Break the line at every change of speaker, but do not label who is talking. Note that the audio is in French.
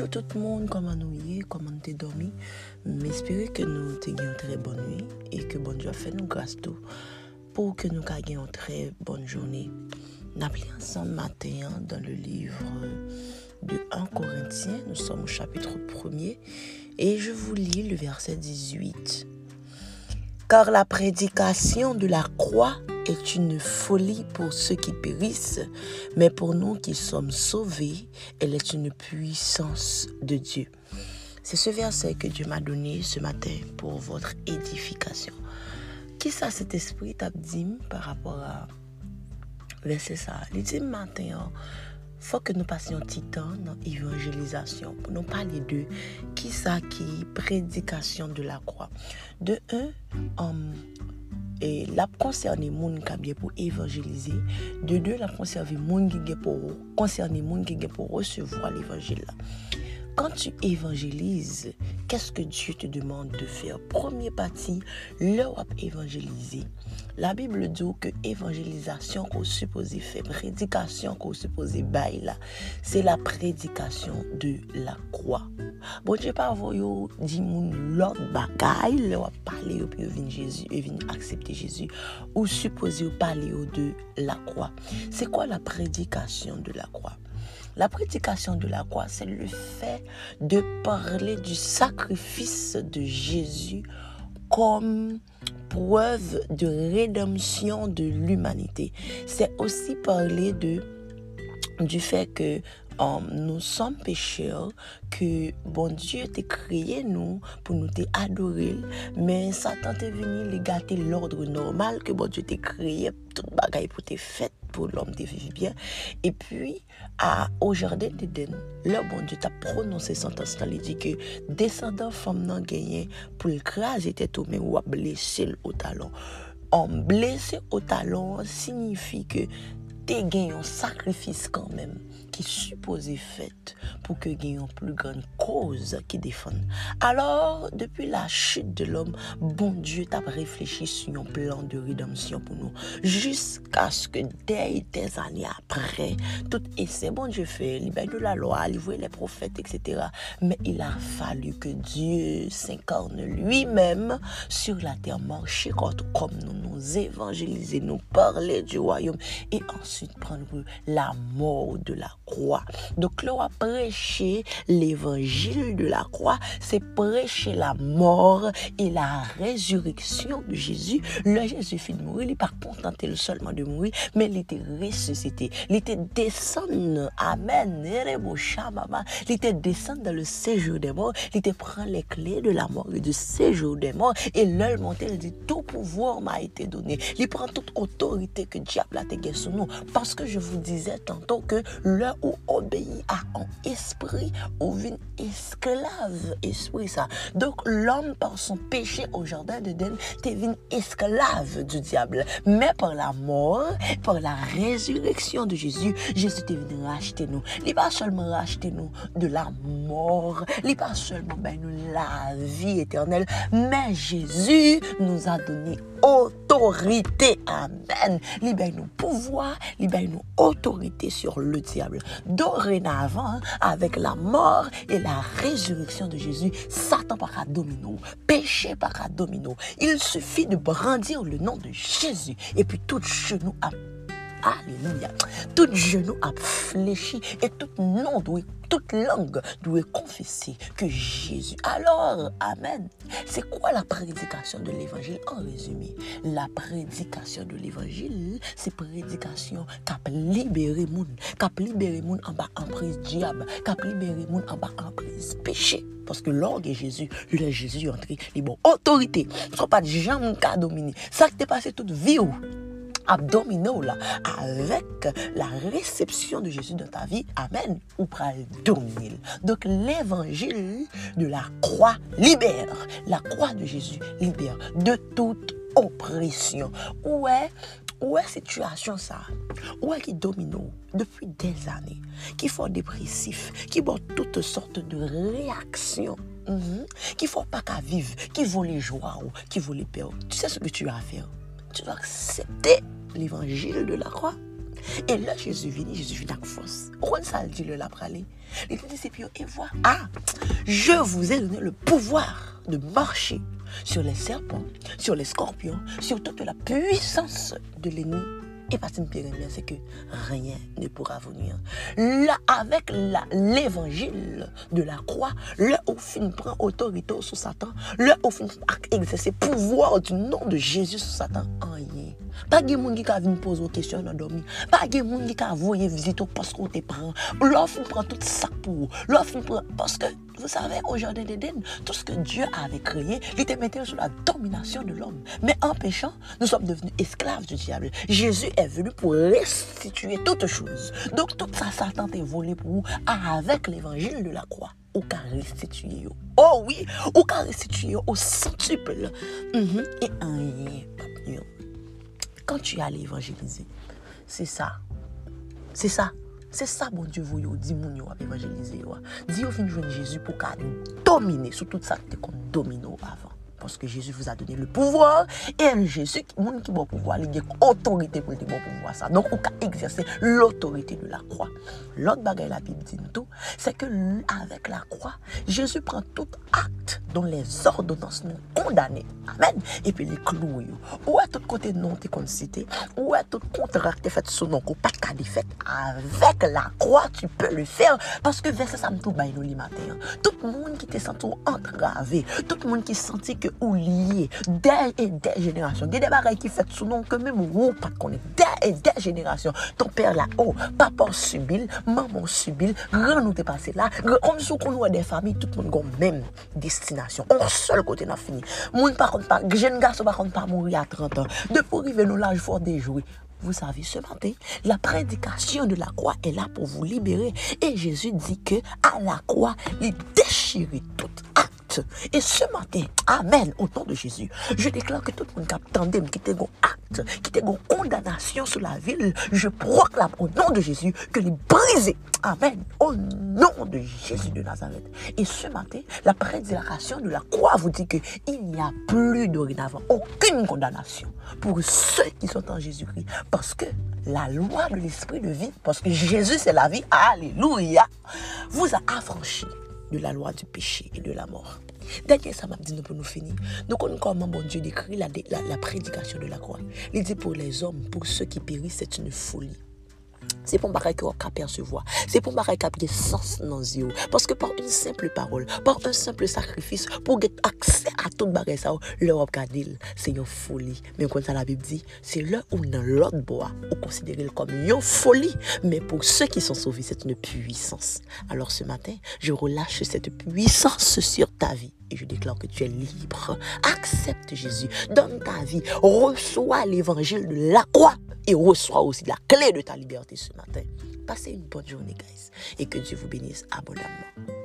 Bonjour tout le monde, comment nous y est, comment t'es dormi. M'espérer que nous t'ayons une très bonne nuit et que bon Dieu fait nous grâce tout pour que nous ayons une très bonne journée. Nous appelons ensemble matin dans le livre de 1 Corinthiens, nous sommes au chapitre 1er et je vous lis le verset 18. Car la prédication de la croix est une folie pour ceux qui périssent, mais pour nous qui sommes sauvés, elle est une puissance de Dieu. C'est ce verset que Dieu m'a donné ce matin pour votre édification. Qui ça cet esprit t'a dit par rapport à verset ça? Il dit matin, faut Fò ke nou pasyon titan nan evanjelizasyon pou nou pale de ki sa ki predikasyon de la kwa. De un, um, e, lap konserni moun kabye pou evanjelize. De de, lap konserni moun ki ge pou konserni moun ki ge pou resevo al evanjel la. Quand tu évangélises, qu'est-ce que Dieu te demande de faire? Premier parti, l'Europe évangéliser. La Bible dit que évangélisation qu'on suppose faire, prédication qu'on suppose bailler là, c'est la prédication de la croix. Bon Dieu pas voyo dit moun l'autre bagaille, leur parler au puis venir Jésus, venir accepter Jésus ou supposer parler de la croix. C'est quoi la prédication de la croix? La prédication de la croix, c'est le fait de parler du sacrifice de Jésus comme preuve de rédemption de l'humanité. C'est aussi parler de du fait que um, nous sommes pécheurs, que bon Dieu t'a créé nous pour nous adorer, mais Satan est venu gâter l'ordre normal que bon Dieu t'a créé, tout bagaille pour te fait pour l'homme de vivre bien. Et puis, au jardin d'Éden, le bon Dieu t'a prononcé sentence il dit que descendant femme n'ont gagné pour le craser tête mais ou à blesser au talon. En blessé au talon signifie que t'es gagné un sacrifice quand même qui supposé fait pour que une plus grande cause qui défende. Alors, depuis la chute de l'homme, bon Dieu t'a réfléchi sur un plan de rédemption pour nous. Jusqu'à ce que des, des années après, tout essai, bon Dieu fait, il de la loi, il les prophètes, etc. Mais il a fallu que Dieu s'incarne lui-même sur la terre, marcher comme nous, nous évangéliser, nous parler du royaume et ensuite prendre la mort de la Donc là, prêcher l'évangile de la croix, c'est prêcher la mort et la résurrection de Jésus. Le Jésus fit de mourir, il n'est pas contenté seulement de mourir, mais il était ressuscité. Il était descendu, amen, il était descendu dans le séjour des morts, il était prend les clés de la mort et du séjour des morts, et l'œil monté, il dit, tout pouvoir m'a été donné. Il prend toute autorité que diable a été sur nous. Parce que je vous disais tantôt que l'heure où obéit à un esprit ou une esclave esprit ça. Donc l'homme par son péché au jardin d'Éden devient esclave du diable. Mais par la mort, par la résurrection de Jésus, Jésus est venu racheter nous. Il n'est pas seulement racheter nous de la mort, il n'est pas seulement ben, nous la vie éternelle, mais Jésus nous a donné autorité. Amen. Libère nous pouvoir, libère nous autorité sur le diable. Dorénavant, avec la mort et la résurrection de Jésus, Satan par domino, péché par domino. Il suffit de brandir le nom de Jésus et puis tout genou a Alléluia. Tout genou a fléchi et tout nom doit, toute langue doit confesser que Jésus. Alors, Amen. C'est quoi la prédication de l'évangile? En résumé, la prédication de l'évangile, c'est prédication qui a libéré moun, qui a libéré moun en bas en prise diable, qui a libéré moun en bas en prise péché. Parce que l'orgue est Jésus, Jésus est entré, les bon autorité, ne pas de gens qui dominer. Ça qui t'est passé toute vie abdominaux avec la réception de Jésus dans ta vie, Amen, ou pral dominer. Donc l'évangile de la croix libère. La croix de Jésus libère de toute oppression. Où est, où est situation ça? Où est qui domine depuis des années, qui font dépressif, qui ont toutes sortes de réactions mhm, qui font pas qu'à vivre, qui vont les joie, qui vont les perdre. Tu sais ce que tu as à faire? Tu dois accepter l'évangile de la croix. Et là, Jésus vient, Jésus vient avec force. Quand ça dit le la pralé, il dit, c'est puis, et voilà, ah, je vous ai donné le pouvoir de marcher sur les serpents, sur les scorpions, sur toute la puissance de l'ennemi et pas une pire c'est que rien ne pourra venir. Là, avec l'évangile de la croix, le au fin prend autorité sur Satan, le au fin exercer pouvoir du nom de Jésus sur Satan. Pas de monde qui a venir poser des questions dans dormir. Pas de monde qui a voulu visiter parce qu'on te prend. L'offre prend tout ça pour. L'offre prend parce que vous savez, au jardin d'Éden, tout ce que Dieu avait créé, il était mis sous la domination de l'homme. Mais en péchant, nous sommes devenus esclaves du diable. Jésus est venu pour restituer toutes choses. Donc, tout ça, Satan est volé pour vous avec l'évangile de la croix. Ou qu'à restituer. Oh oui, ou qu'à restituer au centuple. Mhm. Et un rien. Quand tu as l'évangéliser, c'est ça. C'est ça. C'est ça, bon Dieu, vous dit, mon yo, évangéliser. Dis au fin Jésus pour qu'il domine sur tout ça que tu dominer avant. Parce que Jésus vous a donné le pouvoir. Et Jésus, monde qui le pouvoir, il a autorité pour le pouvoir. Ça. Donc, on peut exercer l'autorité de la croix. L'autre bagaille, la Bible dit tout, c'est que avec la croix, Jésus prend tout acte dont les ordonnances nous condamnent. Amen. Et puis les clous. Où est tout côté non t'es? Cité, où est tout contrat qui fait sous nom, pas. Avec la croix, tu peux le faire. Parce que verset ça me tout matin. Tout le monde qui te senti entravé, tout le monde qui sentit que ou lié des et des générations. Il y a des bagailles qui fait sous nom que même ou pas connaître. Des et des générations. Ton père là-haut, papa subit, maman subit, grand nous t'es passé là. Comme si on a des familles, tout le monde a même destination. On seul côté n'a fini. Moun par contre pas, jeune garçon par contre pas mourir à 30 ans. Depuis arriver nous l'âge fort des jouer. Vous savez, ce matin, la prédication de la croix est là pour vous libérer. Et Jésus dit que à la croix, il déchirait tout et ce matin, Amen, au nom de Jésus, je déclare que tout le monde qui attendait, qui était acte, qui était condamnation sur la ville, je proclame au nom de Jésus que les brisé. Amen. Au nom de Jésus de Nazareth. Et ce matin, la prédication de la croix vous dit qu'il n'y a plus dorénavant aucune condamnation pour ceux qui sont en Jésus-Christ. Parce que la loi de l'esprit de vie, parce que Jésus c'est la vie, alléluia, vous a affranchi de la loi du péché et de la mort. Dernier, ça m'a dit nous pour nous finir. Nous connaissons comment bon Dieu décrit la, la prédication de la croix. Il dit pour les hommes, pour ceux qui périssent, c'est une folie. C'est pour que qu'on percevoir. C'est pour que qu'on sens dans yeux. Parce que par une simple parole, par un simple sacrifice, pour avoir accès à tout bagage ça, l'Europe c'est une folie. Mais comme ça la Bible dit, c'est là où dans l'autre bois, on considère comme une folie. Mais pour ceux qui sont sauvés, c'est une puissance. Alors ce matin, je relâche cette puissance sur ta vie et je déclare que tu es libre. Accepte Jésus. Donne ta vie. Reçois l'évangile de la croix et reçois aussi la clé de ta liberté ce matin. Passez une bonne journée, guys. Et que Dieu vous bénisse abondamment.